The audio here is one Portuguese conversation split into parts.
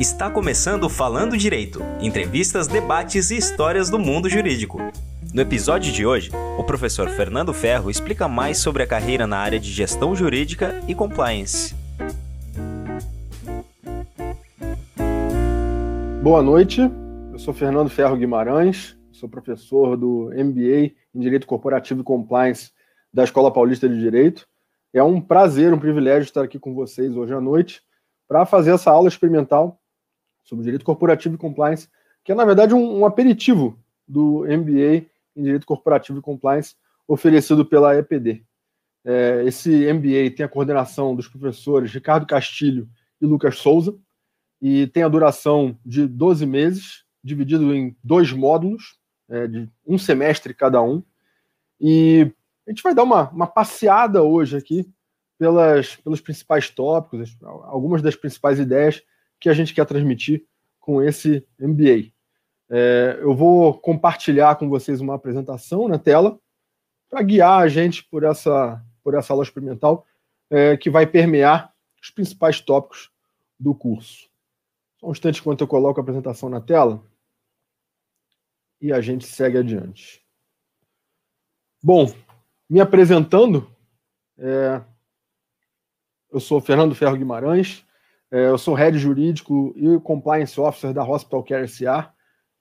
Está começando Falando Direito entrevistas, debates e histórias do mundo jurídico. No episódio de hoje, o professor Fernando Ferro explica mais sobre a carreira na área de gestão jurídica e compliance. Boa noite, eu sou Fernando Ferro Guimarães, sou professor do MBA em Direito Corporativo e Compliance da Escola Paulista de Direito. É um prazer, um privilégio estar aqui com vocês hoje à noite para fazer essa aula experimental sobre direito corporativo e compliance, que é, na verdade, um, um aperitivo do MBA em direito corporativo e compliance oferecido pela EPD. É, esse MBA tem a coordenação dos professores Ricardo Castilho e Lucas Souza, e tem a duração de 12 meses, dividido em dois módulos, é, de um semestre cada um. E a gente vai dar uma, uma passeada hoje aqui pelas, pelos principais tópicos, algumas das principais ideias que a gente quer transmitir com esse MBA. É, eu vou compartilhar com vocês uma apresentação na tela para guiar a gente por essa, por essa aula experimental é, que vai permear os principais tópicos do curso. Só um instante enquanto eu coloco a apresentação na tela e a gente segue adiante. Bom, me apresentando, é, eu sou Fernando Ferro Guimarães, eu sou head jurídico e compliance officer da Hospital Care SA,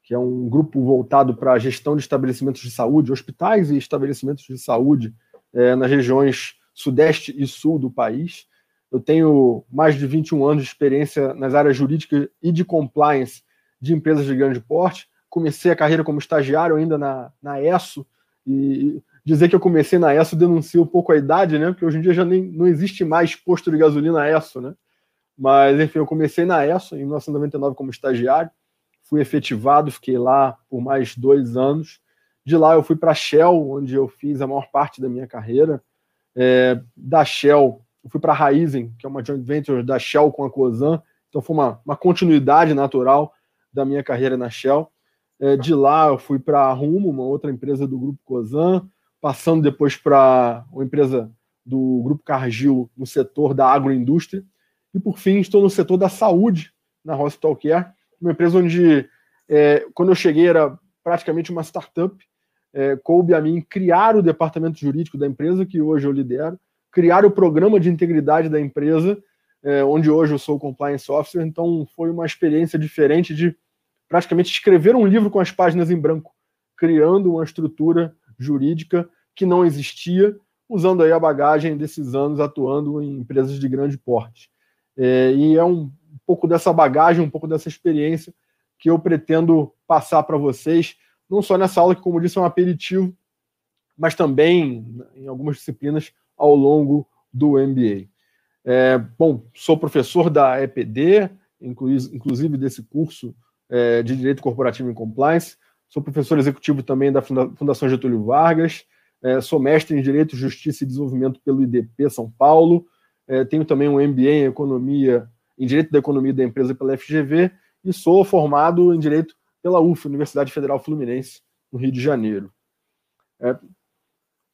que é um grupo voltado para a gestão de estabelecimentos de saúde, hospitais e estabelecimentos de saúde é, nas regiões sudeste e sul do país. Eu tenho mais de 21 anos de experiência nas áreas jurídicas e de compliance de empresas de grande porte. Comecei a carreira como estagiário ainda na, na e dizer que eu comecei na ESSO denuncia um pouco a idade, né? Porque hoje em dia já nem, não existe mais posto de gasolina ESSO, né? Mas, enfim, eu comecei na ESSO em 1999 como estagiário, fui efetivado, fiquei lá por mais dois anos. De lá eu fui para a Shell, onde eu fiz a maior parte da minha carreira. É, da Shell, eu fui para a Raizen, que é uma joint venture da Shell com a Cosan, então foi uma, uma continuidade natural da minha carreira na Shell. É, de lá eu fui para a Rumo, uma outra empresa do grupo Cosan, passando depois para uma empresa do grupo Cargill no setor da agroindústria. E, por fim, estou no setor da saúde, na Hospital Care, uma empresa onde, é, quando eu cheguei, era praticamente uma startup. É, coube a mim criar o departamento jurídico da empresa, que hoje eu lidero, criar o programa de integridade da empresa, é, onde hoje eu sou compliance officer. Então, foi uma experiência diferente de praticamente escrever um livro com as páginas em branco, criando uma estrutura jurídica que não existia, usando aí a bagagem desses anos atuando em empresas de grande porte. É, e é um pouco dessa bagagem, um pouco dessa experiência que eu pretendo passar para vocês, não só nessa aula, que, como disse, é um aperitivo, mas também em algumas disciplinas ao longo do MBA. É, bom, sou professor da EPD, inclusive desse curso é, de Direito Corporativo e Compliance, sou professor executivo também da Fundação Getúlio Vargas, é, sou mestre em Direito, Justiça e Desenvolvimento pelo IDP São Paulo, é, tenho também um MBA em Economia, em Direito da Economia da Empresa pela FGV e sou formado em Direito pela UF, Universidade Federal Fluminense, no Rio de Janeiro. É,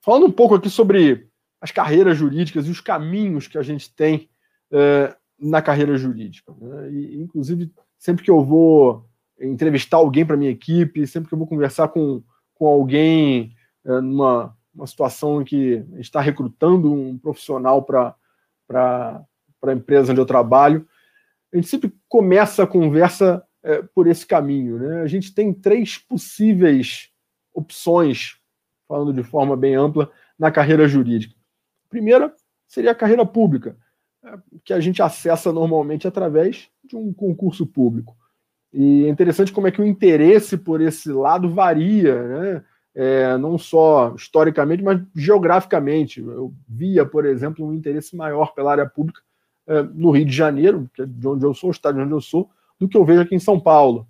falando um pouco aqui sobre as carreiras jurídicas e os caminhos que a gente tem é, na carreira jurídica. Né? E, inclusive, sempre que eu vou entrevistar alguém para minha equipe, sempre que eu vou conversar com, com alguém é, numa uma situação em que a gente está recrutando um profissional para para a empresa onde eu trabalho, a gente sempre começa a conversa é, por esse caminho. Né? A gente tem três possíveis opções, falando de forma bem ampla, na carreira jurídica. A primeira seria a carreira pública, é, que a gente acessa normalmente através de um concurso público. E é interessante como é que o interesse por esse lado varia, né? É, não só historicamente, mas geograficamente. Eu via, por exemplo, um interesse maior pela área pública é, no Rio de Janeiro, que é de onde eu sou, o estado de onde eu sou, do que eu vejo aqui em São Paulo.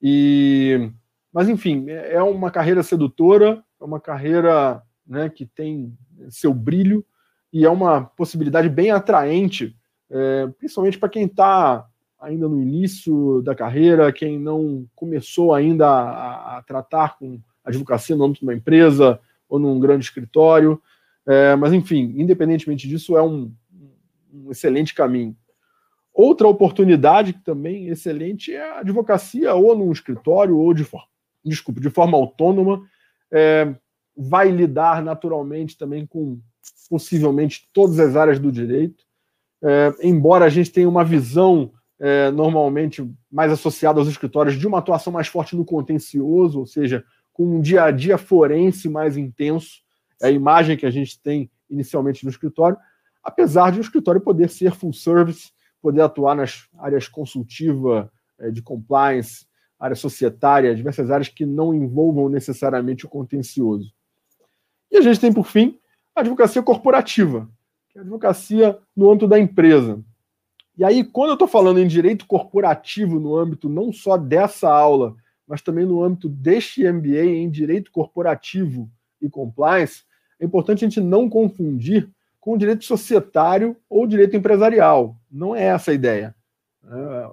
E, mas, enfim, é, é uma carreira sedutora, é uma carreira né, que tem seu brilho e é uma possibilidade bem atraente, é, principalmente para quem está ainda no início da carreira, quem não começou ainda a, a tratar com advocacia no âmbito de uma empresa ou num grande escritório. É, mas, enfim, independentemente disso, é um, um excelente caminho. outra oportunidade que também é excelente é a advocacia, ou num escritório, ou de forma, desculpa, de forma autônoma. É, vai lidar naturalmente também com possivelmente todas as áreas do direito. É, embora a gente tenha uma visão é, normalmente mais associada aos escritórios de uma atuação mais forte no contencioso, ou seja, com um dia a dia forense mais intenso, é a imagem que a gente tem inicialmente no escritório, apesar de o escritório poder ser full service, poder atuar nas áreas consultiva, é, de compliance, área societária, diversas áreas que não envolvam necessariamente o contencioso. E a gente tem, por fim, a advocacia corporativa, que é a advocacia no âmbito da empresa. E aí, quando eu estou falando em direito corporativo no âmbito não só dessa aula, mas também no âmbito deste MBA em direito corporativo e compliance, é importante a gente não confundir com o direito societário ou direito empresarial. Não é essa a ideia. É,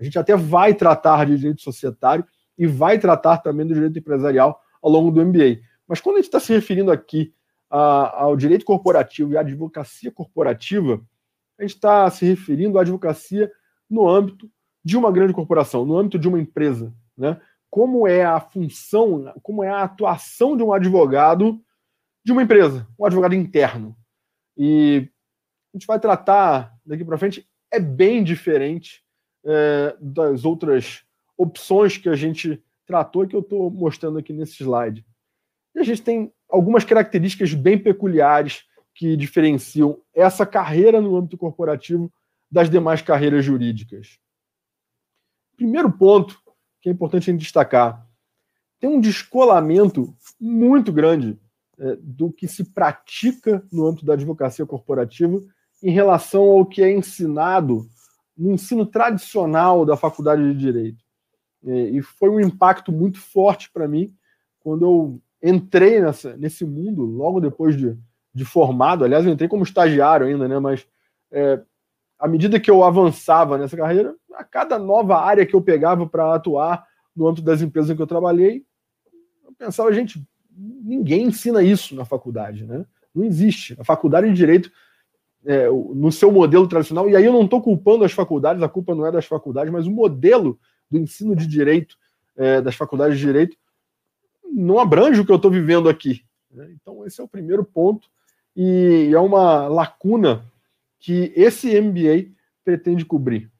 a gente até vai tratar de direito societário e vai tratar também do direito empresarial ao longo do MBA. Mas quando a gente está se referindo aqui ao direito corporativo e à advocacia corporativa, a gente está se referindo à advocacia no âmbito de uma grande corporação, no âmbito de uma empresa. Né? Como é a função, como é a atuação de um advogado de uma empresa, um advogado interno. E a gente vai tratar daqui para frente, é bem diferente é, das outras opções que a gente tratou que eu estou mostrando aqui nesse slide. E a gente tem algumas características bem peculiares que diferenciam essa carreira no âmbito corporativo das demais carreiras jurídicas. Primeiro ponto que é importante a gente destacar: tem um descolamento muito grande é, do que se pratica no âmbito da advocacia corporativa em relação ao que é ensinado no ensino tradicional da faculdade de direito. É, e foi um impacto muito forte para mim quando eu entrei nessa, nesse mundo logo depois de, de formado. Aliás, eu entrei como estagiário ainda, né? Mas é, à medida que eu avançava nessa carreira, a cada nova área que eu pegava para atuar no âmbito das empresas em que eu trabalhei, eu pensava, gente, ninguém ensina isso na faculdade, né? Não existe. A faculdade de direito, é, no seu modelo tradicional, e aí eu não estou culpando as faculdades, a culpa não é das faculdades, mas o modelo do ensino de direito é, das faculdades de direito não abrange o que eu estou vivendo aqui. Né? Então, esse é o primeiro ponto, e é uma lacuna que esse MBA pretende cobrir.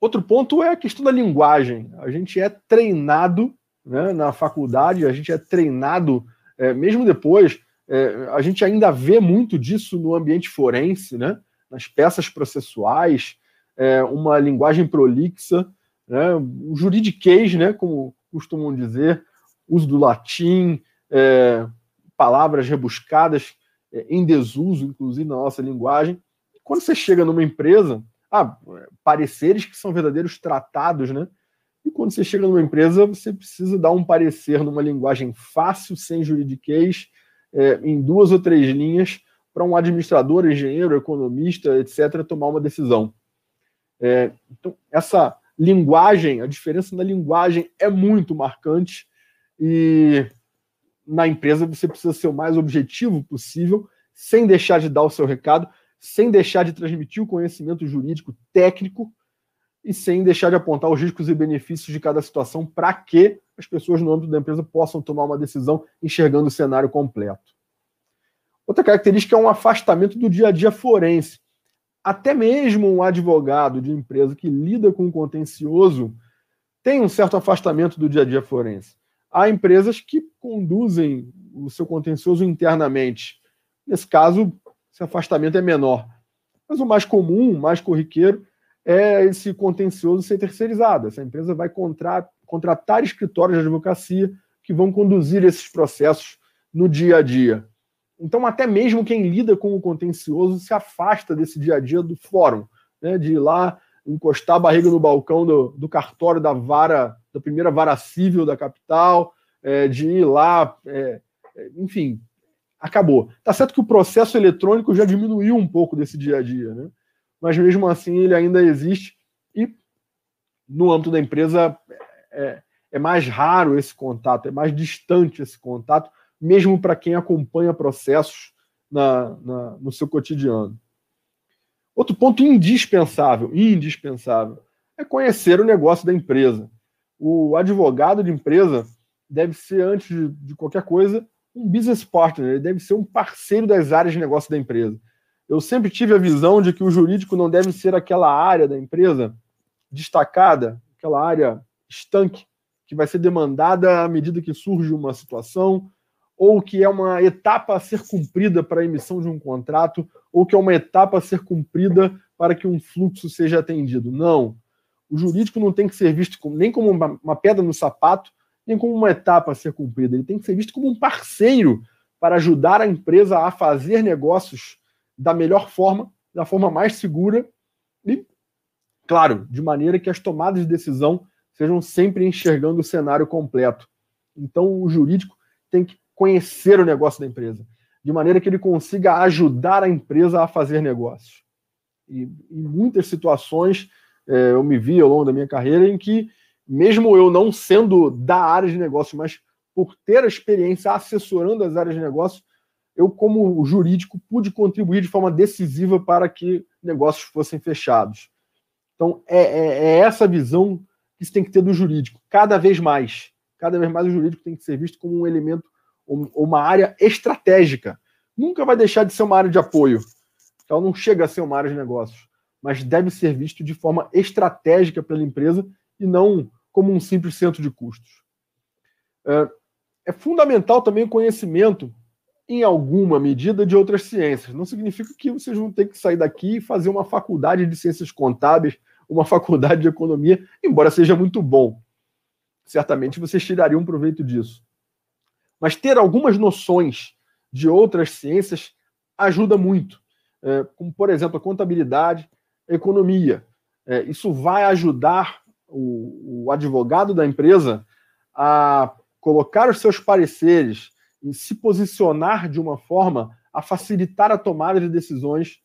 Outro ponto é a questão da linguagem. A gente é treinado né, na faculdade, a gente é treinado, é, mesmo depois, é, a gente ainda vê muito disso no ambiente forense, né, nas peças processuais, é, uma linguagem prolixa, né, o juridiquês, né, como costumam dizer, uso do latim, é, palavras rebuscadas é, em desuso, inclusive na nossa linguagem. Quando você chega numa empresa, ah, pareceres que são verdadeiros tratados, né? E quando você chega numa empresa, você precisa dar um parecer numa linguagem fácil, sem juridiquês, é, em duas ou três linhas, para um administrador, engenheiro, economista, etc., tomar uma decisão. É, então, essa linguagem, a diferença na linguagem é muito marcante e na empresa você precisa ser o mais objetivo possível, sem deixar de dar o seu recado, sem deixar de transmitir o conhecimento jurídico técnico e sem deixar de apontar os riscos e benefícios de cada situação para que as pessoas no âmbito da empresa possam tomar uma decisão enxergando o cenário completo. Outra característica é um afastamento do dia a dia forense. Até mesmo um advogado de empresa que lida com o contencioso tem um certo afastamento do dia a dia forense há empresas que conduzem o seu contencioso internamente. Nesse caso, esse afastamento é menor. Mas o mais comum, mais corriqueiro, é esse contencioso ser terceirizado. Essa empresa vai contratar escritórios de advocacia que vão conduzir esses processos no dia a dia. Então, até mesmo quem lida com o contencioso se afasta desse dia a dia do fórum, né, de ir lá encostar a barriga no balcão do, do cartório da vara, da primeira vara civil da capital, é, de ir lá, é, é, enfim, acabou. Tá certo que o processo eletrônico já diminuiu um pouco desse dia a dia, né? Mas mesmo assim ele ainda existe e no âmbito da empresa é, é mais raro esse contato, é mais distante esse contato, mesmo para quem acompanha processos na, na, no seu cotidiano. Outro ponto indispensável, indispensável, é conhecer o negócio da empresa. O advogado de empresa deve ser, antes de, de qualquer coisa, um business partner, ele deve ser um parceiro das áreas de negócio da empresa. Eu sempre tive a visão de que o jurídico não deve ser aquela área da empresa destacada, aquela área estanque, que vai ser demandada à medida que surge uma situação, ou que é uma etapa a ser cumprida para a emissão de um contrato, ou que é uma etapa a ser cumprida para que um fluxo seja atendido. Não. O jurídico não tem que ser visto nem como uma pedra no sapato, nem como uma etapa a ser cumprida. Ele tem que ser visto como um parceiro para ajudar a empresa a fazer negócios da melhor forma, da forma mais segura e, claro, de maneira que as tomadas de decisão sejam sempre enxergando o cenário completo. Então, o jurídico tem que conhecer o negócio da empresa, de maneira que ele consiga ajudar a empresa a fazer negócios. E em muitas situações é, eu me vi ao longo da minha carreira em que, mesmo eu não sendo da área de negócio, mas por ter a experiência assessorando as áreas de negócio, eu, como jurídico, pude contribuir de forma decisiva para que negócios fossem fechados. Então, é, é, é essa visão que se tem que ter do jurídico, cada vez mais. Cada vez mais o jurídico tem que ser visto como um elemento, uma área estratégica. Nunca vai deixar de ser uma área de apoio. Ela não chega a ser uma área de negócios, mas deve ser visto de forma estratégica pela empresa e não como um simples centro de custos. É, é fundamental também o conhecimento, em alguma medida, de outras ciências. Não significa que vocês vão ter que sair daqui e fazer uma faculdade de ciências contábeis uma faculdade de economia, embora seja muito bom. Certamente vocês tirariam proveito disso. Mas ter algumas noções de outras ciências ajuda muito, é, como, por exemplo, a contabilidade, a economia. É, isso vai ajudar o, o advogado da empresa a colocar os seus pareceres e se posicionar de uma forma a facilitar a tomada de decisões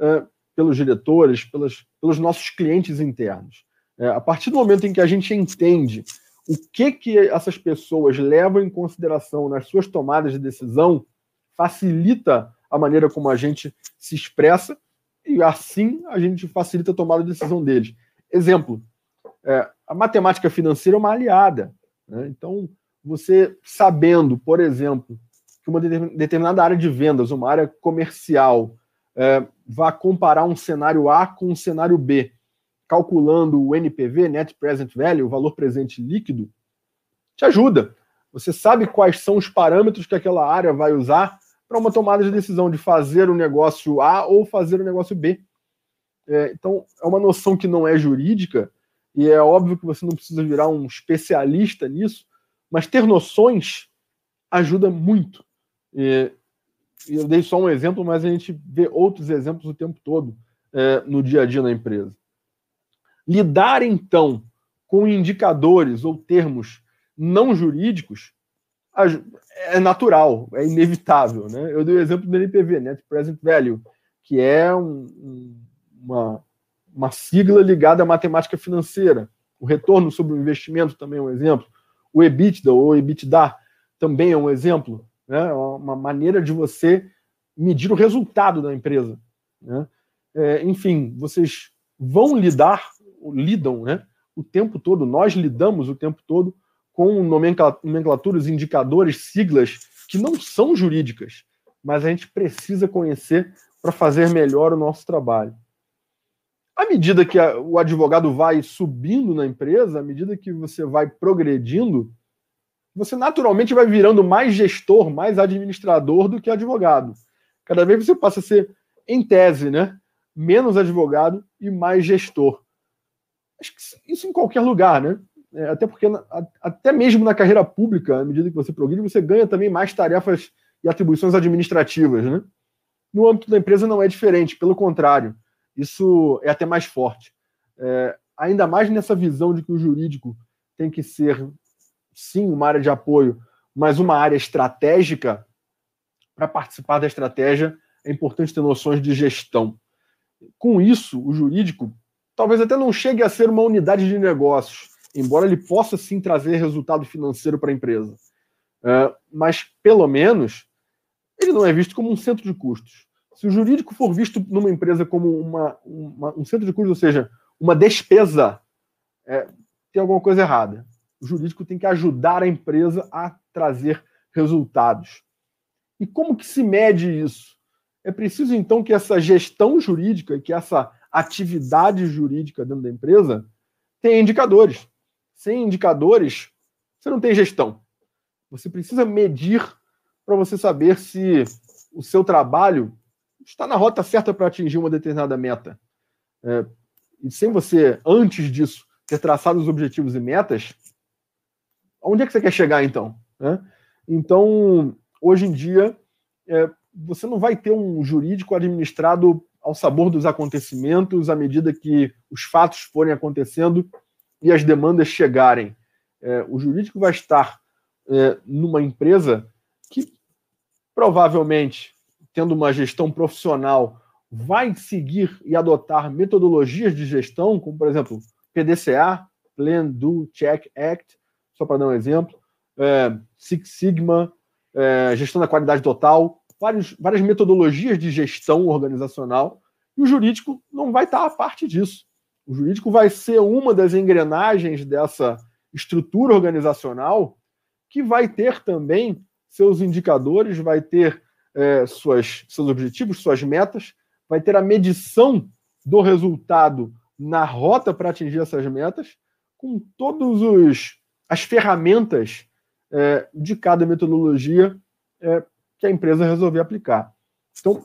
é, pelos diretores, pelos, pelos nossos clientes internos. É, a partir do momento em que a gente entende o que, que essas pessoas levam em consideração nas suas tomadas de decisão, facilita a maneira como a gente se expressa e assim a gente facilita a tomada de decisão deles. Exemplo, é, a matemática financeira é uma aliada. Né? Então, você sabendo, por exemplo, que uma determinada área de vendas, uma área comercial, é, vá comparar um cenário A com um cenário B, calculando o NPV, Net Present Value, o valor presente líquido, te ajuda. Você sabe quais são os parâmetros que aquela área vai usar para uma tomada de decisão de fazer o negócio A ou fazer o negócio B. É, então, é uma noção que não é jurídica, e é óbvio que você não precisa virar um especialista nisso, mas ter noções ajuda muito. E eu dei só um exemplo, mas a gente vê outros exemplos o tempo todo é, no dia a dia na empresa. Lidar, então, com indicadores ou termos não jurídicos é natural, é inevitável. Né? Eu dei o exemplo do NPV, Net Present Value, que é um, uma, uma sigla ligada à matemática financeira. O retorno sobre o investimento também é um exemplo. O EBITDA ou EBITDA também é um exemplo né? É uma maneira de você medir o resultado da empresa. Né? É, enfim, vocês vão lidar, lidam né, o tempo todo, nós lidamos o tempo todo com nomenclaturas, indicadores, siglas que não são jurídicas, mas a gente precisa conhecer para fazer melhor o nosso trabalho. À medida que a, o advogado vai subindo na empresa, à medida que você vai progredindo, você naturalmente vai virando mais gestor, mais administrador do que advogado. Cada vez você passa a ser, em tese, né, menos advogado e mais gestor. Acho que isso em qualquer lugar, né? É, até porque, até mesmo na carreira pública, à medida que você progride, você ganha também mais tarefas e atribuições administrativas, né? No âmbito da empresa não é diferente, pelo contrário, isso é até mais forte. É, ainda mais nessa visão de que o jurídico tem que ser sim, uma área de apoio, mas uma área estratégica, para participar da estratégia é importante ter noções de gestão. Com isso, o jurídico talvez até não chegue a ser uma unidade de negócios, embora ele possa sim trazer resultado financeiro para a empresa. É, mas, pelo menos, ele não é visto como um centro de custos. Se o jurídico for visto numa empresa como uma, uma um centro de custos, ou seja, uma despesa, é, tem alguma coisa errada. O jurídico tem que ajudar a empresa a trazer resultados. E como que se mede isso? É preciso, então, que essa gestão jurídica, que essa atividade jurídica dentro da empresa tenha indicadores. Sem indicadores, você não tem gestão. Você precisa medir para você saber se o seu trabalho está na rota certa para atingir uma determinada meta. É, e sem você, antes disso, ter traçado os objetivos e metas, onde é que você quer chegar então? Né? Então, hoje em dia, é, você não vai ter um jurídico administrado ao sabor dos acontecimentos à medida que os fatos forem acontecendo e as demandas chegarem. É, o jurídico vai estar é, numa empresa que provavelmente, tendo uma gestão profissional, vai seguir e adotar metodologias de gestão, como por exemplo PDCA, Plan, Do, Check, Act, só para dar um exemplo, é, Six Sigma, é, gestão da qualidade total, vários, várias metodologias de gestão organizacional, e o jurídico não vai estar a parte disso. O jurídico vai ser uma das engrenagens dessa estrutura organizacional que vai ter também seus indicadores, vai ter é, suas, seus objetivos, suas metas, vai ter a medição do resultado na rota para atingir essas metas, com todas as ferramentas é, de cada metodologia é, que a empresa resolver aplicar. Então,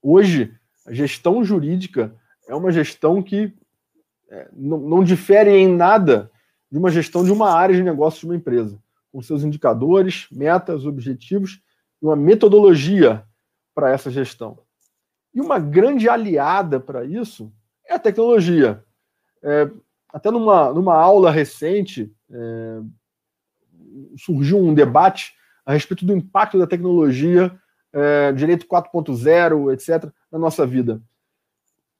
hoje, a gestão jurídica é uma gestão que é, não, não difere em nada de uma gestão de uma área de negócio de uma empresa, com seus indicadores, metas, objetivos uma metodologia para essa gestão. E uma grande aliada para isso é a tecnologia. É, até numa, numa aula recente, é, surgiu um debate a respeito do impacto da tecnologia, é, direito 4.0, etc., na nossa vida.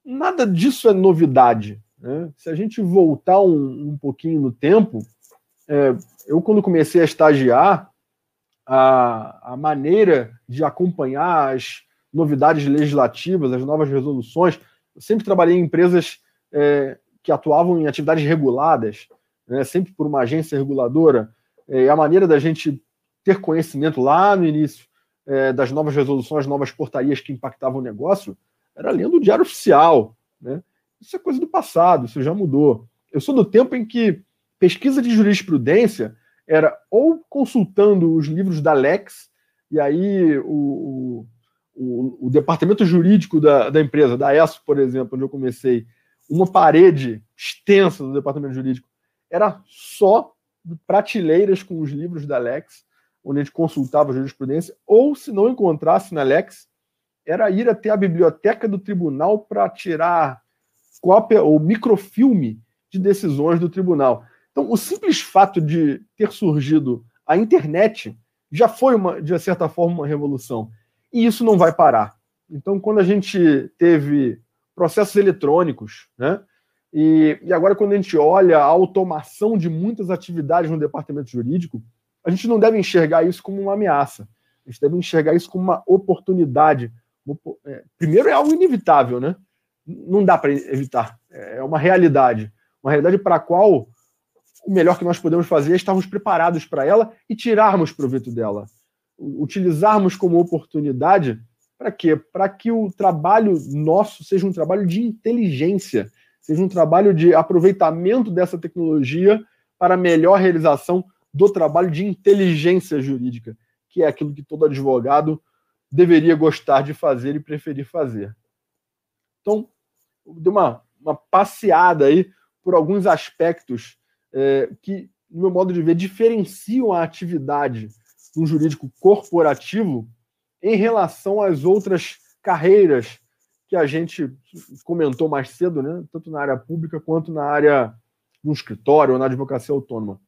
Nada disso é novidade. Né? Se a gente voltar um, um pouquinho no tempo, é, eu, quando comecei a estagiar, a, a maneira de acompanhar as novidades legislativas, as novas resoluções, eu sempre trabalhei em empresas é, que atuavam em atividades reguladas, né, sempre por uma agência reguladora. É, a maneira da gente ter conhecimento lá no início é, das novas resoluções, novas portarias que impactavam o negócio, era lendo o Diário Oficial. Né? Isso é coisa do passado, isso já mudou. Eu sou do tempo em que pesquisa de jurisprudência era ou consultando os livros da Lex, e aí o, o, o departamento jurídico da, da empresa, da ESO, por exemplo, onde eu comecei, uma parede extensa do departamento jurídico, era só prateleiras com os livros da Lex, onde a gente consultava a jurisprudência, ou se não encontrasse na Lex, era ir até a biblioteca do tribunal para tirar cópia ou microfilme de decisões do tribunal. Então, o simples fato de ter surgido a internet já foi, uma, de certa forma, uma revolução. E isso não vai parar. Então, quando a gente teve processos eletrônicos, né? E, e agora, quando a gente olha a automação de muitas atividades no departamento jurídico, a gente não deve enxergar isso como uma ameaça. A gente deve enxergar isso como uma oportunidade. É, primeiro, é algo inevitável, né? Não dá para evitar. É uma realidade. Uma realidade para a qual o melhor que nós podemos fazer é estarmos preparados para ela e tirarmos proveito dela. Utilizarmos como oportunidade para quê? Para que o trabalho nosso seja um trabalho de inteligência, seja um trabalho de aproveitamento dessa tecnologia para melhor realização do trabalho de inteligência jurídica, que é aquilo que todo advogado deveria gostar de fazer e preferir fazer. Então, deu uma, uma passeada aí por alguns aspectos é, que, no meu modo de ver, diferenciam a atividade do jurídico corporativo em relação às outras carreiras que a gente comentou mais cedo, né? tanto na área pública quanto na área no escritório ou na advocacia autônoma.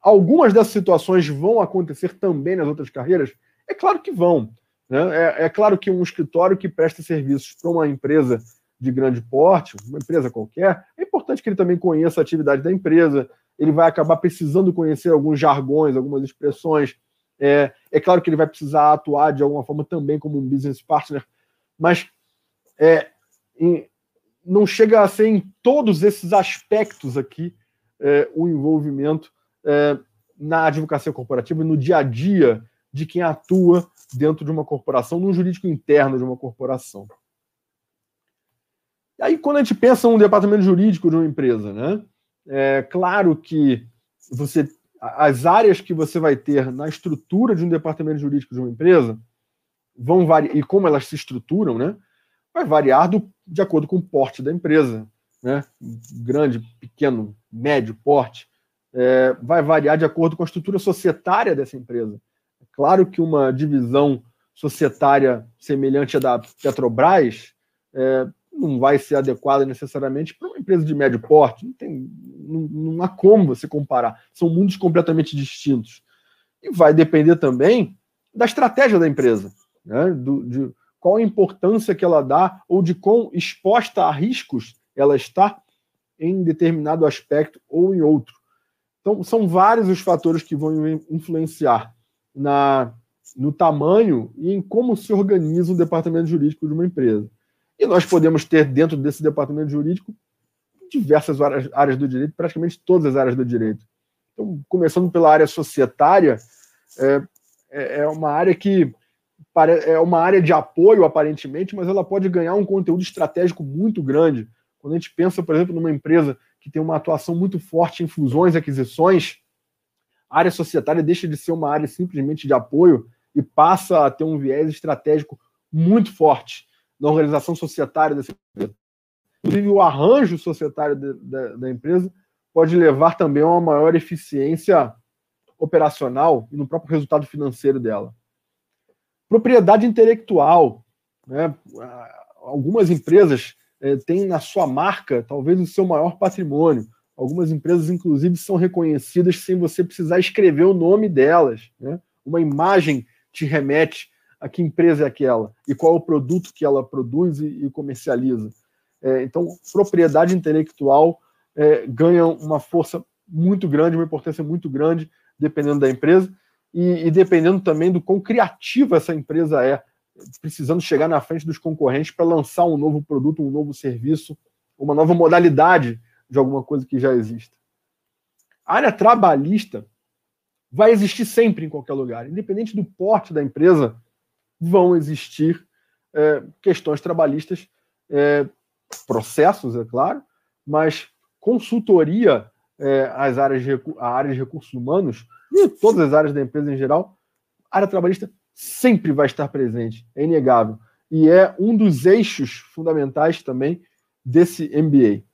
Algumas dessas situações vão acontecer também nas outras carreiras? É claro que vão. Né? É, é claro que um escritório que presta serviços para uma empresa de grande porte, uma empresa qualquer, é importante que ele também conheça a atividade da empresa, ele vai acabar precisando conhecer alguns jargões, algumas expressões. É, é claro que ele vai precisar atuar de alguma forma também como um business partner mas é, em, não chega a ser em todos esses aspectos aqui é, o envolvimento é, na advocacia corporativa e no dia a dia de quem atua dentro de uma corporação, no jurídico interno de uma corporação. E aí, quando a gente pensa um departamento jurídico de uma empresa, né? É claro que você as áreas que você vai ter na estrutura de um departamento jurídico de uma empresa vão variar, e como elas se estruturam, né? Vai variar do, de acordo com o porte da empresa, né? Grande, pequeno, médio porte, é, vai variar de acordo com a estrutura societária dessa empresa. É claro que uma divisão societária semelhante à da Petrobras é, não vai ser adequada necessariamente para uma empresa de médio porte. Não, tem, não, não há como você comparar. São mundos completamente distintos. E vai depender também da estratégia da empresa, né? Do, de qual a importância que ela dá ou de quão exposta a riscos ela está em determinado aspecto ou em outro. Então, são vários os fatores que vão influenciar na, no tamanho e em como se organiza o departamento jurídico de uma empresa. E nós podemos ter dentro desse departamento jurídico diversas áreas, áreas do direito, praticamente todas as áreas do direito. Então, começando pela área societária, é, é, é uma área que é uma área de apoio, aparentemente, mas ela pode ganhar um conteúdo estratégico muito grande. Quando a gente pensa, por exemplo, numa empresa que tem uma atuação muito forte em fusões e aquisições, a área societária deixa de ser uma área simplesmente de apoio e passa a ter um viés estratégico muito forte na organização societária dessa empresa. Inclusive, o arranjo societário de, de, da empresa pode levar também a uma maior eficiência operacional e no próprio resultado financeiro dela. Propriedade intelectual. Né? Algumas empresas é, têm na sua marca talvez o seu maior patrimônio. Algumas empresas, inclusive, são reconhecidas sem você precisar escrever o nome delas. Né? Uma imagem te remete a que empresa é aquela e qual é o produto que ela produz e, e comercializa. É, então, propriedade intelectual é, ganha uma força muito grande, uma importância muito grande, dependendo da empresa e, e, dependendo também do quão criativa essa empresa é, precisando chegar na frente dos concorrentes para lançar um novo produto, um novo serviço, uma nova modalidade de alguma coisa que já exista. A área trabalhista vai existir sempre em qualquer lugar, independente do porte da empresa, vão existir é, questões trabalhistas, é, processos, é claro, mas consultoria é, às áreas de, a áreas de recursos humanos e todas as áreas da empresa em geral, a área trabalhista sempre vai estar presente, é inegável. E é um dos eixos fundamentais também desse MBA.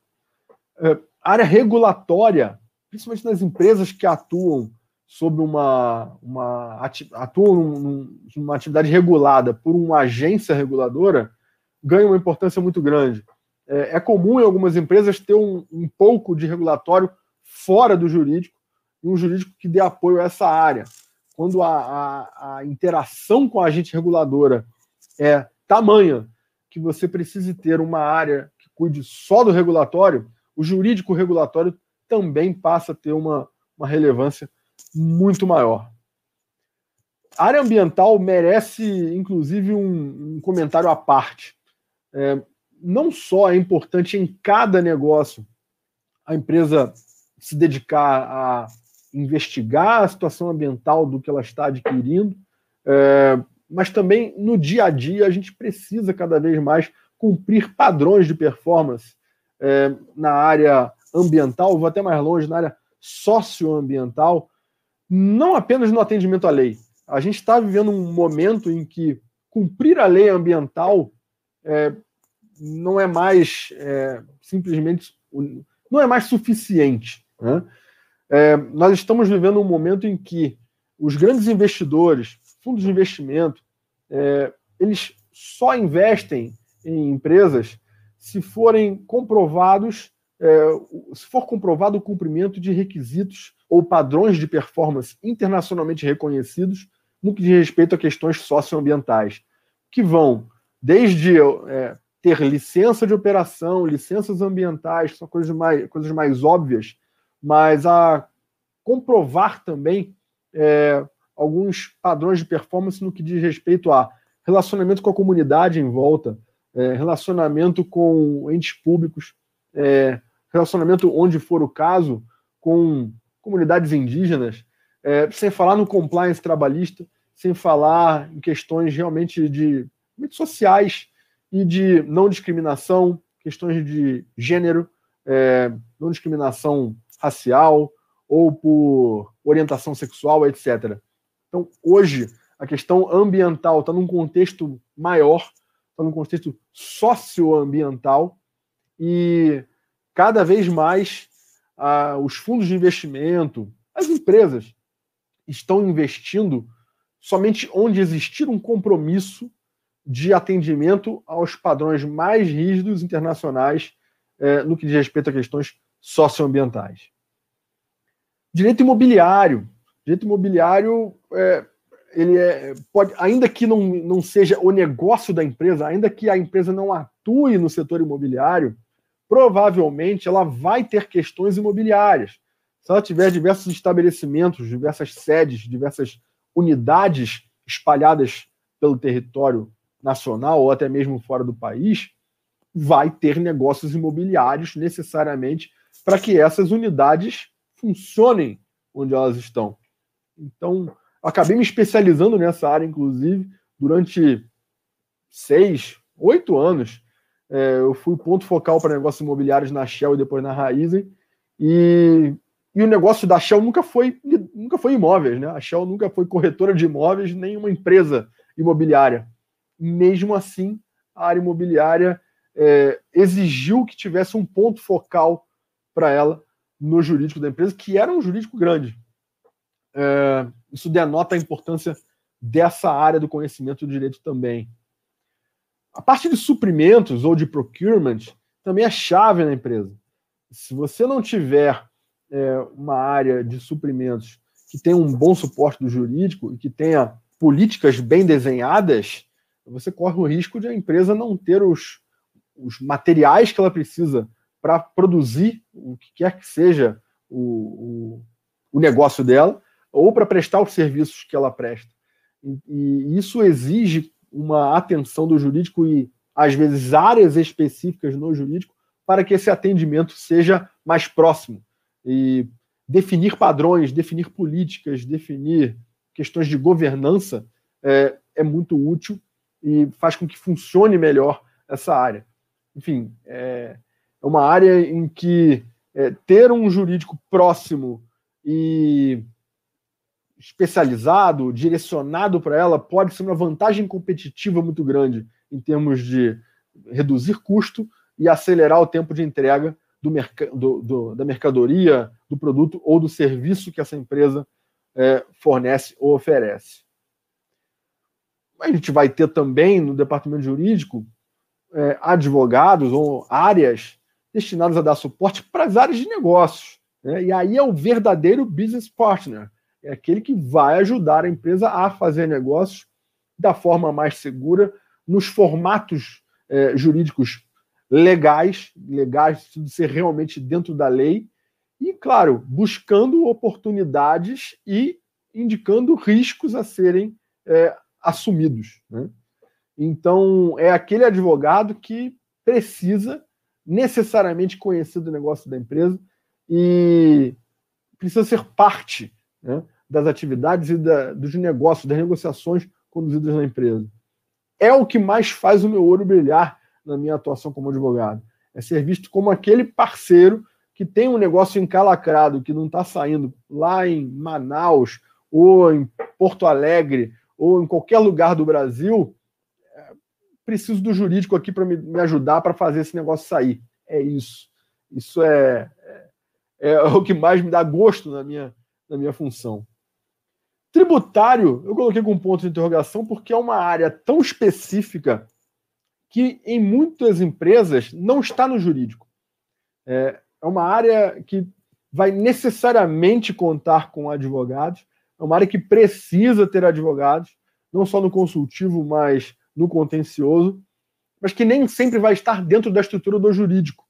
É, área regulatória, principalmente nas empresas que atuam sob uma, uma atuam numa atividade regulada por uma agência reguladora, ganha uma importância muito grande. É, é comum em algumas empresas ter um, um, pouco de regulatório fora do jurídico e um jurídico que dê apoio a essa área. Quando a, a, a interação com a agente reguladora é tamanha que você precise ter uma área que cuide só do regulatório, o jurídico regulatório também passa a ter uma, uma relevância muito maior. A área ambiental merece, inclusive, um, um comentário à parte. É, não só é importante em cada negócio a empresa se dedicar a investigar a situação ambiental do que ela está adquirindo, é, mas também no dia a dia a gente precisa cada vez mais cumprir padrões de performance é, na área ambiental, vou até mais longe, na área socioambiental, não apenas no atendimento à lei. A gente está vivendo um momento em que cumprir a lei ambiental é, não é mais é, simplesmente não é mais suficiente. Né? É, nós estamos vivendo um momento em que os grandes investidores, fundos de investimento, é, eles só investem em empresas se forem comprovados, é, se for comprovado o cumprimento de requisitos ou padrões de performance internacionalmente reconhecidos no que diz respeito a questões socioambientais, que vão desde é, ter licença de operação, licenças ambientais, são coisas mais, coisas mais óbvias, mas a comprovar também é, alguns padrões de performance no que diz respeito a relacionamento com a comunidade em volta, é, relacionamento com entes públicos, é, relacionamento, onde for o caso, com comunidades indígenas, é, sem falar no compliance trabalhista, sem falar em questões realmente de sociais e de não discriminação, questões de gênero, é, não discriminação racial ou por orientação sexual, etc. Então, hoje, a questão ambiental está num contexto maior, está num contexto socioambiental e cada vez mais ah, os fundos de investimento, as empresas estão investindo somente onde existir um compromisso de atendimento aos padrões mais rígidos internacionais eh, no que diz respeito a questões socioambientais. Direito imobiliário. Direito imobiliário é, ele é, pode, ainda que não, não seja o negócio da empresa, ainda que a empresa não atue no setor imobiliário, provavelmente ela vai ter questões imobiliárias. Se ela tiver diversos estabelecimentos, diversas sedes, diversas unidades espalhadas pelo território nacional ou até mesmo fora do país, vai ter negócios imobiliários necessariamente para que essas unidades funcionem onde elas estão. Então, acabei me especializando nessa área, inclusive, durante seis, oito anos. É, eu fui ponto focal para negócios imobiliários na Shell e depois na Raizen. E, e o negócio da Shell nunca foi, nunca foi imóveis, né? A Shell nunca foi corretora de imóveis, nem uma empresa imobiliária. Mesmo assim, a área imobiliária é, exigiu que tivesse um ponto focal para ela no jurídico da empresa, que era um jurídico grande. É, isso denota a importância dessa área do conhecimento do direito também. A parte de suprimentos ou de procurement também é chave na empresa. Se você não tiver é, uma área de suprimentos que tenha um bom suporte do jurídico e que tenha políticas bem desenhadas, você corre o risco de a empresa não ter os, os materiais que ela precisa para produzir o que quer que seja o, o, o negócio dela ou para prestar os serviços que ela presta. E, e isso exige uma atenção do jurídico e, às vezes, áreas específicas no jurídico para que esse atendimento seja mais próximo. E definir padrões, definir políticas, definir questões de governança é, é muito útil e faz com que funcione melhor essa área. Enfim, é, é uma área em que é, ter um jurídico próximo e especializado, direcionado para ela, pode ser uma vantagem competitiva muito grande em termos de reduzir custo e acelerar o tempo de entrega do, do, do da mercadoria, do produto ou do serviço que essa empresa é, fornece ou oferece. A gente vai ter também no departamento jurídico é, advogados ou áreas destinadas a dar suporte para as áreas de negócios. Né? E aí é o verdadeiro business partner é aquele que vai ajudar a empresa a fazer negócios da forma mais segura, nos formatos é, jurídicos legais, legais, de ser realmente dentro da lei, e, claro, buscando oportunidades e indicando riscos a serem é, assumidos. Né? Então, é aquele advogado que precisa necessariamente conhecer do negócio da empresa e precisa ser parte né, das atividades e da, dos negócios, das negociações conduzidas na empresa. É o que mais faz o meu olho brilhar na minha atuação como advogado. É ser visto como aquele parceiro que tem um negócio encalacrado, que não está saindo lá em Manaus, ou em Porto Alegre, ou em qualquer lugar do Brasil, é, preciso do jurídico aqui para me, ajudar para fazer esse negócio sair. É isso. Isso é, é, é, o que mais me dá gosto na minha, na minha função. Tributário, eu coloquei com ponto de interrogação porque é uma área tão específica que em muitas empresas não está no jurídico. É, é uma área que vai necessariamente contar com advogados, é uma área que precisa ter advogados, não só no consultivo, mas no contencioso, mas que nem sempre vai estar dentro da estrutura do jurídico.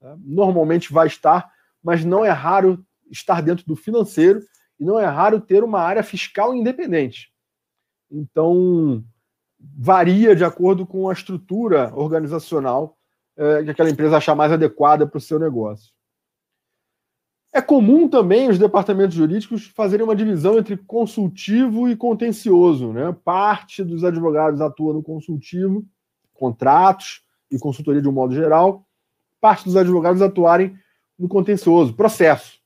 Tá? Normalmente vai estar, mas não é raro estar dentro do financeiro e não é raro ter uma área fiscal independente. Então, varia de acordo com a estrutura organizacional é, que aquela empresa achar mais adequada para o seu negócio. É comum também os departamentos jurídicos fazerem uma divisão entre consultivo e contencioso. Né? Parte dos advogados atua no consultivo, contratos e consultoria de um modo geral, parte dos advogados atuarem no contencioso, processo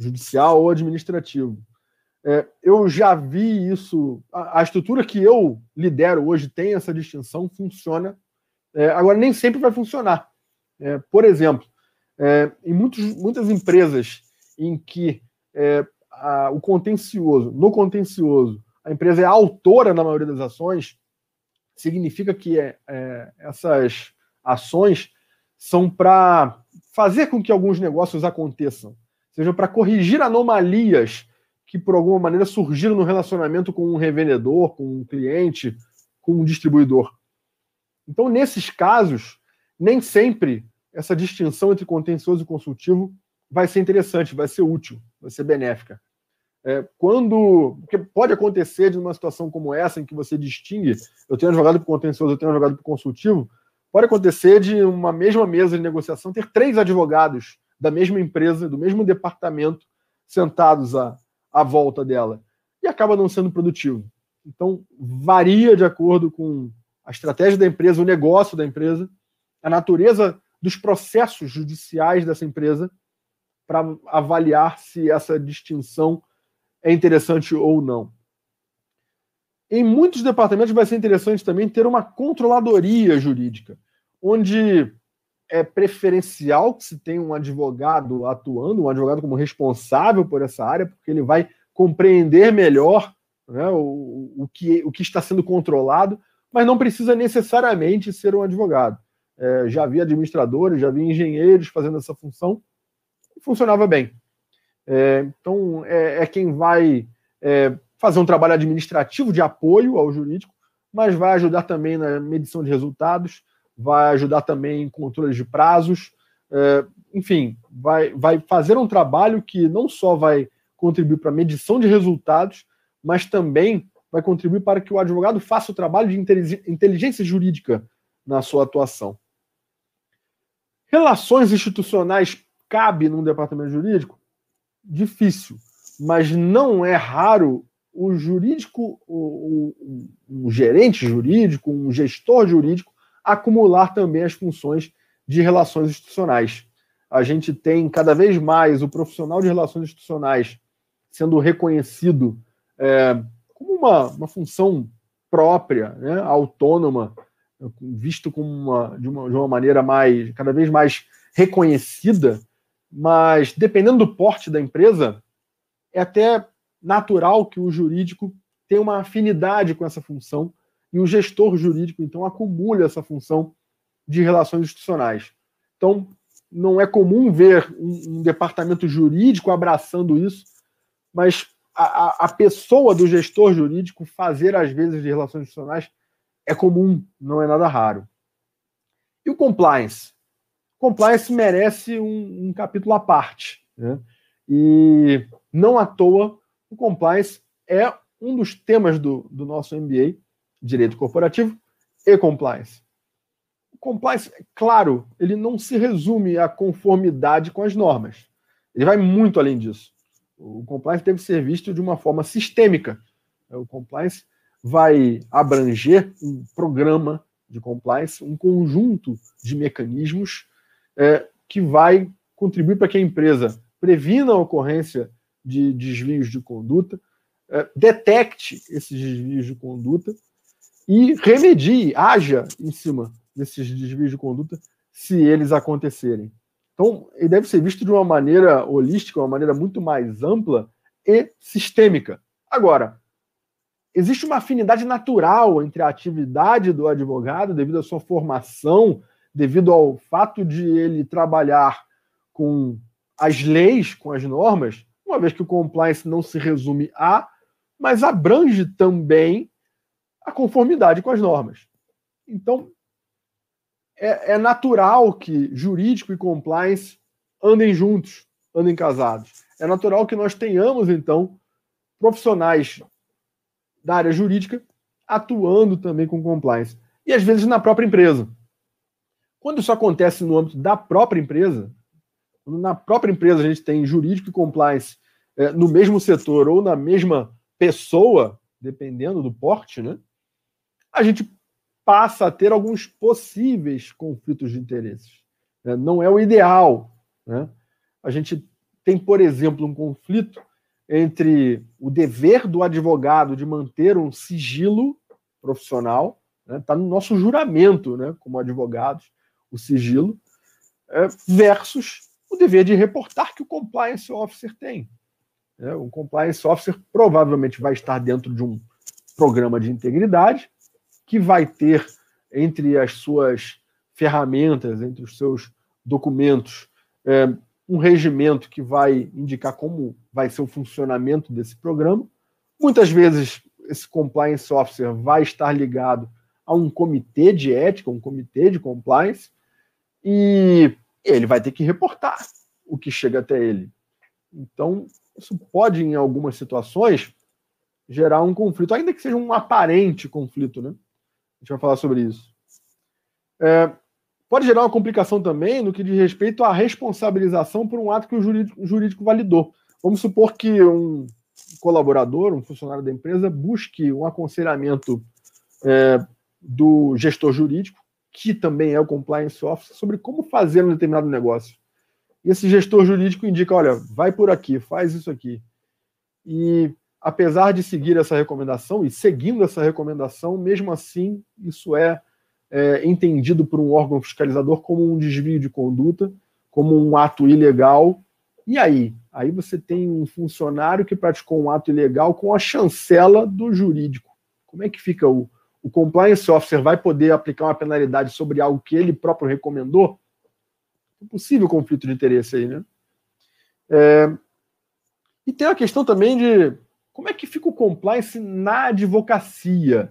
judicial ou administrativo. É, eu já vi isso. A, a, estrutura que eu lidero hoje tem essa distinção, funciona. É, agora, nem sempre vai funcionar. É, por exemplo, é, em muitos, muitas empresas em que é, a, o contencioso, no contencioso, a empresa é autora na maioria das ações, significa que é, essas ações são para fazer com que alguns negócios aconteçam, seja para corrigir anomalias que por alguma maneira surgiram no relacionamento com um revendedor, com um cliente, com um distribuidor. Então, nesses casos, nem sempre essa distinção entre contencioso e consultivo vai ser interessante, vai ser útil, vai ser benéfica. É, quando. Porque pode acontecer de uma situação como essa, em que você distingue, eu tenho advogado para contencioso, eu tenho advogado para consultivo, pode acontecer de uma mesma mesa de negociação ter três advogados da mesma empresa, do mesmo departamento, sentados a à volta dela e acaba não sendo produtivo. Então, varia de acordo com a estratégia da empresa, o negócio da empresa, a natureza dos processos judiciais dessa empresa, para avaliar se essa distinção é interessante ou não. Em muitos departamentos vai ser interessante também ter uma controladoria jurídica, onde é preferencial que se tenha um advogado atuando, um advogado como responsável por essa área, porque ele vai compreender melhor né, o, o, que, o que está sendo controlado, mas não precisa necessariamente ser um advogado. É, já vi administradores, já vi engenheiros fazendo essa função e funcionava bem. É, então, é, é, quem vai é, fazer um trabalho administrativo de apoio ao jurídico, mas vai ajudar também na medição de resultados, vai ajudar também em controle de prazos, é, enfim, vai, vai fazer um trabalho que não só vai contribuir para a medição de resultados, mas também vai contribuir para que o advogado faça o trabalho de inteligência jurídica na sua atuação. Relações institucionais cabe num departamento jurídico? Difícil, mas não é raro o jurídico, o, o, o gerente jurídico, um gestor jurídico acumular também as funções de relações institucionais. A gente tem cada vez mais o profissional de relações institucionais sendo reconhecido é, como uma, uma função própria, né, autônoma, visto como uma de, uma de uma maneira mais cada vez mais reconhecida, mas dependendo do porte da empresa, é até natural que o jurídico tenha uma afinidade com essa função e o gestor jurídico, então, acumula essa função de relações institucionais. Então, não é comum ver um, um departamento jurídico abraçando isso, mas a, a, pessoa do gestor jurídico fazer, às vezes, de relações institucionais é comum, não é nada raro. E o compliance? Compliance merece um, um capítulo à parte. Né? E não à toa, o compliance é um dos temas do, do nosso MBA direito corporativo e compliance. O compliance, claro, ele não se resume à conformidade com as normas. Ele vai muito além disso. O compliance deve ser visto de uma forma sistêmica. O compliance vai abranger um programa de compliance, um conjunto de mecanismos é, que vai contribuir para que a empresa previna a ocorrência de desvios de conduta, é, detecte esses desvios de conduta e remedie, haja em cima desses desvios de conduta se eles acontecerem. Então, ele deve ser visto de uma maneira holística, uma maneira muito mais ampla e sistêmica. Agora, existe uma afinidade natural entre a atividade do advogado, devido à sua formação, devido ao fato de ele trabalhar com as leis, com as normas, uma vez que o compliance não se resume a, mas abrange também a conformidade com as normas. Então, é, é natural que jurídico e compliance andem juntos, andem casados. É natural que nós tenhamos, então, profissionais da área jurídica atuando também com compliance. E às vezes na própria empresa. Quando isso acontece no âmbito da própria empresa, quando na própria empresa a gente tem jurídico e compliance é, no mesmo setor ou na mesma pessoa, dependendo do porte, né, a gente passa a ter alguns possíveis conflitos de interesses. Né? Não é o ideal. Né? A gente tem, por exemplo, um conflito entre o dever do advogado de manter um sigilo profissional, está né? Tá no nosso juramento né, como advogados, o sigilo, é, versus o dever de reportar que o compliance officer tem. É, o compliance officer provavelmente vai estar dentro de um programa de integridade, que vai ter entre as suas ferramentas, entre os seus documentos, é, um regimento que vai indicar como vai ser o funcionamento desse programa. Muitas vezes, esse compliance officer vai estar ligado a um comitê de ética, um comitê de compliance, e ele vai ter que reportar o que chega até ele. Então, isso pode, em algumas situações, gerar um conflito, ainda que seja um aparente conflito, né? A gente vai falar sobre isso. É, pode gerar uma complicação também no que diz respeito à responsabilização por um ato que o jurídico, o jurídico validou. Vamos supor que um colaborador, um funcionário da empresa, busque um aconselhamento é, do gestor jurídico, que também é o compliance officer, sobre como fazer um determinado negócio. E esse gestor jurídico indica: olha, vai por aqui, faz isso aqui. E apesar de seguir essa recomendação e seguindo essa recomendação, mesmo assim, isso é, é, entendido por um órgão fiscalizador como um desvio de conduta, como um ato ilegal. E aí? Aí você tem um funcionário que praticou um ato ilegal com a chancela do jurídico. Como é que fica o, o compliance officer? Vai poder aplicar uma penalidade sobre algo que ele próprio recomendou? É possível conflito de interesse aí, né? É, e tem a questão também de como é que fica o compliance na advocacia?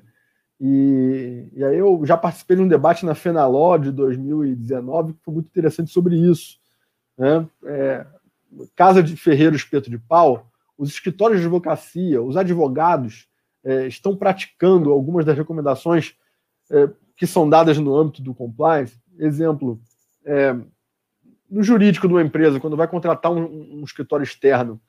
E, e aí eu já participei de um debate na Fenaló de 2019 que foi muito interessante sobre isso. Né? É, Casa de Ferreiro Espeto de Pau, os escritórios de advocacia, os advogados é, estão praticando algumas das recomendações é, que são dadas no âmbito do compliance. Exemplo, é, no jurídico de uma empresa, quando vai contratar um, um escritório externo,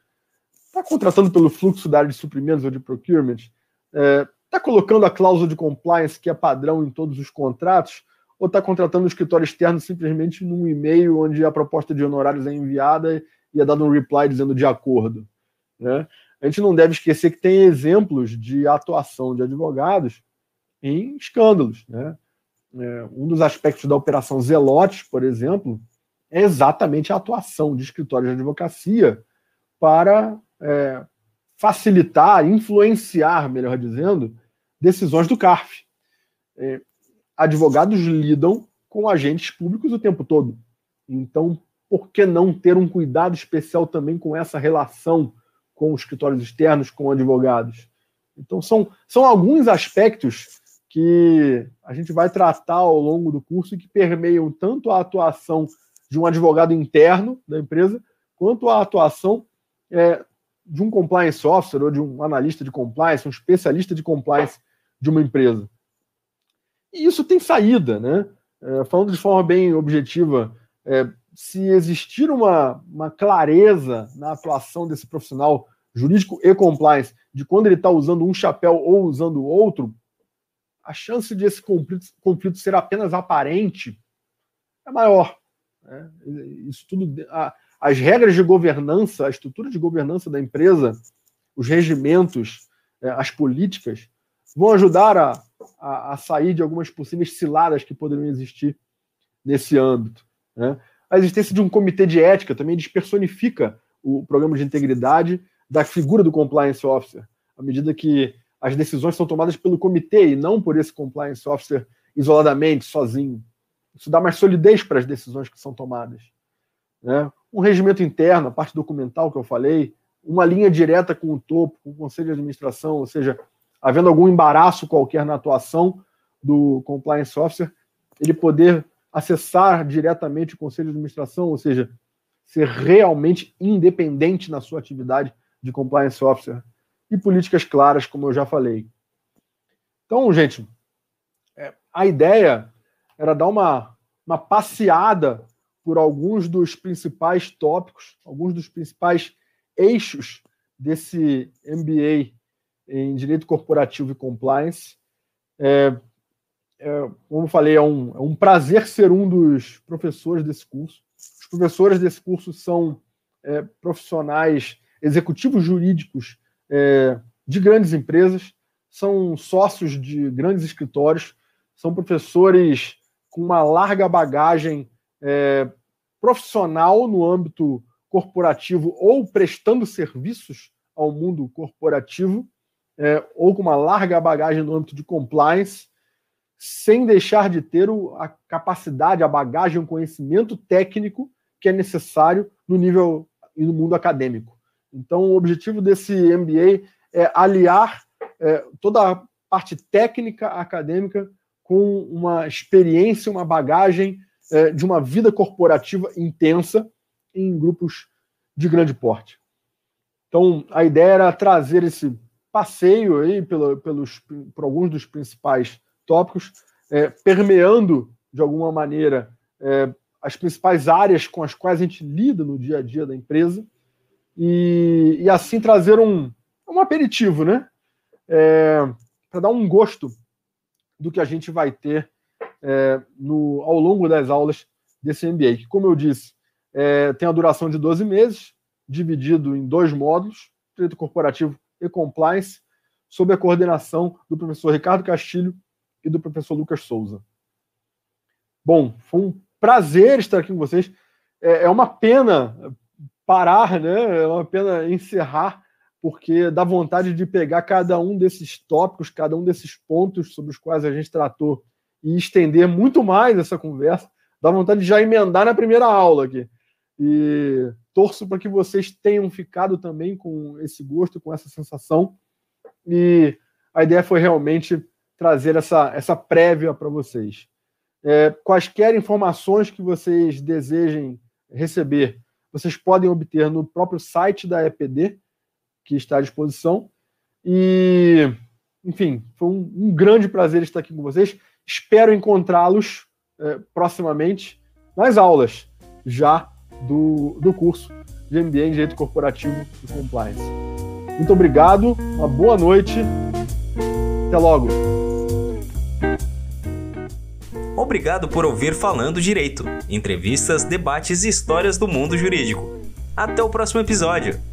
está contratando pelo fluxo da área de suprimentos ou de procurement, está é, tá colocando a cláusula de compliance que é padrão em todos os contratos, ou está contratando um escritório externo simplesmente num e-mail onde a proposta de honorários é enviada e é dado um reply dizendo de acordo. Né? A gente não deve esquecer que tem exemplos de atuação de advogados em escândalos. Né? É, um dos aspectos da Operação Zelotes, por exemplo, é exatamente a atuação de escritórios de advocacia para é, facilitar, influenciar, melhor dizendo, decisões do CARF. É, advogados lidam com agentes públicos o tempo todo. Então, por que não ter um cuidado especial também com essa relação com os escritórios externos, com advogados? Então, são, são alguns aspectos que a gente vai tratar ao longo do curso e que permeiam tanto a atuação de um advogado interno da empresa, quanto a atuação é, de um compliance officer ou de um analista de compliance, um especialista de compliance de uma empresa. E isso tem saída, né? É, falando de forma bem objetiva, é, se existir uma, uma clareza na atuação desse profissional jurídico e compliance de quando ele está usando um chapéu ou usando outro, a chance de esse conflito, conflito ser apenas aparente é maior. Né? Isso tudo, a, as regras de governança, a estrutura de governança da empresa, os regimentos, é, as políticas, vão ajudar a, a, a, sair de algumas possíveis ciladas que poderiam existir nesse âmbito. Né? A existência de um comitê de ética também despersonifica o programa de integridade da figura do compliance officer, à medida que as decisões são tomadas pelo comitê e não por esse compliance officer isoladamente, sozinho. Isso dá mais solidez para as decisões que são tomadas. Né? Um regimento interno, a parte documental que eu falei, uma linha direta com o topo, com o conselho de administração, ou seja, havendo algum embaraço qualquer na atuação do compliance officer, ele poder acessar diretamente o conselho de administração, ou seja, ser realmente independente na sua atividade de compliance officer e políticas claras, como eu já falei. Então, gente, é, a ideia era dar uma, uma passeada por alguns dos principais tópicos, alguns dos principais eixos desse MBA em Direito Corporativo e Compliance. É, é, como eu falei, é um, é um prazer ser um dos professores desse curso. Os professores desse curso são é, profissionais executivos jurídicos é, de grandes empresas, são sócios de grandes escritórios, são professores com uma larga bagagem é, profissional no âmbito corporativo ou prestando serviços ao mundo corporativo, é, ou com uma larga bagagem no âmbito de compliance, sem deixar de ter o, a capacidade, a bagagem, o conhecimento técnico que é necessário no nível e no mundo acadêmico. Então, o objetivo desse MBA é aliar é, toda a parte técnica acadêmica com uma experiência, uma bagagem é, de uma vida corporativa intensa em grupos de grande porte. Então, a ideia era trazer esse passeio aí pelo, pelos, por alguns dos principais tópicos, é, permeando, de alguma maneira, é, as principais áreas com as quais a gente lida no dia a dia da empresa, e, e assim trazer um, um aperitivo, né? É, para dar um gosto do que a gente vai ter é, no, ao longo das aulas desse MBA, que, como eu disse, é, tem a duração de 12 meses, dividido em dois módulos, direito corporativo e compliance, sob a coordenação do professor Ricardo Castilho e do professor Lucas Souza. Bom, foi um prazer estar aqui com vocês. É, é uma pena parar, né? É uma pena encerrar, porque dá vontade de pegar cada um desses tópicos, cada um desses pontos sobre os quais a gente tratou e estender muito mais essa conversa. Dá vontade de já emendar na primeira aula aqui. E torço para que vocês tenham ficado também com esse gosto, com essa sensação. E a ideia foi realmente trazer essa, essa prévia para vocês. É, quaisquer informações que vocês desejem receber, vocês podem obter no próprio site da EPD, que está à disposição. E, enfim, foi um, um grande prazer estar aqui com vocês. Espero encontrá-los é, proximamente nas aulas já do, do curso de MBA em Direito Corporativo e Compliance. Muito obrigado, uma boa noite, até logo. Obrigado por ouvir Falando Direito entrevistas, debates e histórias do mundo jurídico. Até o próximo episódio!